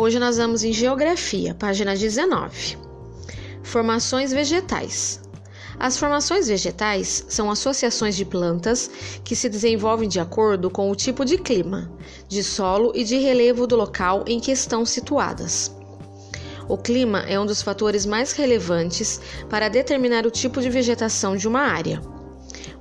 Hoje nós vamos em Geografia, página 19. Formações vegetais. As formações vegetais são associações de plantas que se desenvolvem de acordo com o tipo de clima, de solo e de relevo do local em que estão situadas. O clima é um dos fatores mais relevantes para determinar o tipo de vegetação de uma área.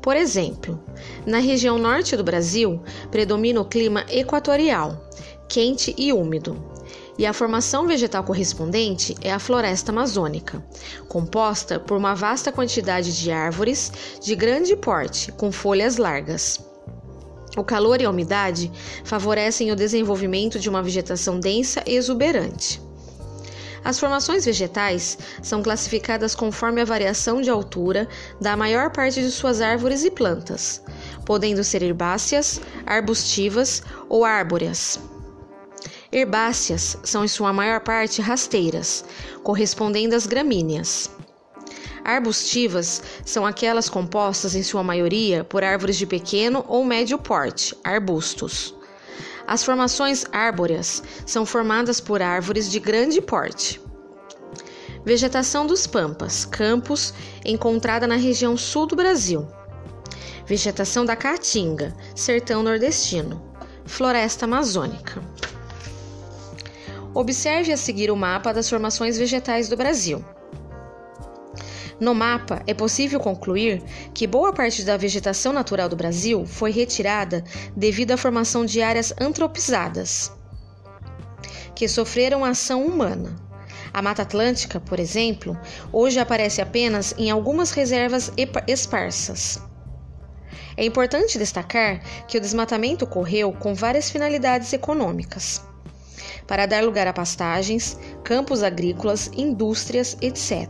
Por exemplo, na região norte do Brasil predomina o clima equatorial, quente e úmido, e a formação vegetal correspondente é a floresta amazônica, composta por uma vasta quantidade de árvores de grande porte, com folhas largas. O calor e a umidade favorecem o desenvolvimento de uma vegetação densa e exuberante. As formações vegetais são classificadas conforme a variação de altura da maior parte de suas árvores e plantas, podendo ser herbáceas, arbustivas ou árboreas. Herbáceas são em sua maior parte rasteiras, correspondendo às gramíneas. Arbustivas são aquelas compostas em sua maioria por árvores de pequeno ou médio porte, arbustos. As formações árbóreas são formadas por árvores de grande porte. Vegetação dos pampas, campos, encontrada na região sul do Brasil. Vegetação da caatinga, sertão nordestino. Floresta amazônica. Observe a seguir o mapa das formações vegetais do Brasil. No mapa, é possível concluir que boa parte da vegetação natural do Brasil foi retirada devido à formação de áreas antropizadas, que sofreram ação humana. A Mata Atlântica, por exemplo, hoje aparece apenas em algumas reservas esparsas. É importante destacar que o desmatamento ocorreu com várias finalidades econômicas para dar lugar a pastagens, campos agrícolas, indústrias, etc.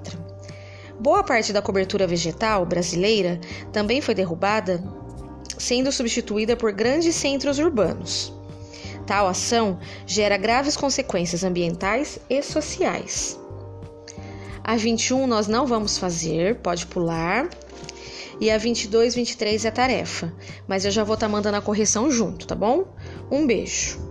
Boa parte da cobertura vegetal brasileira também foi derrubada, sendo substituída por grandes centros urbanos. Tal ação gera graves consequências ambientais e sociais. A 21 nós não vamos fazer, pode pular. E a 22, 23 é tarefa, mas eu já vou estar tá mandando a correção junto, tá bom? Um beijo.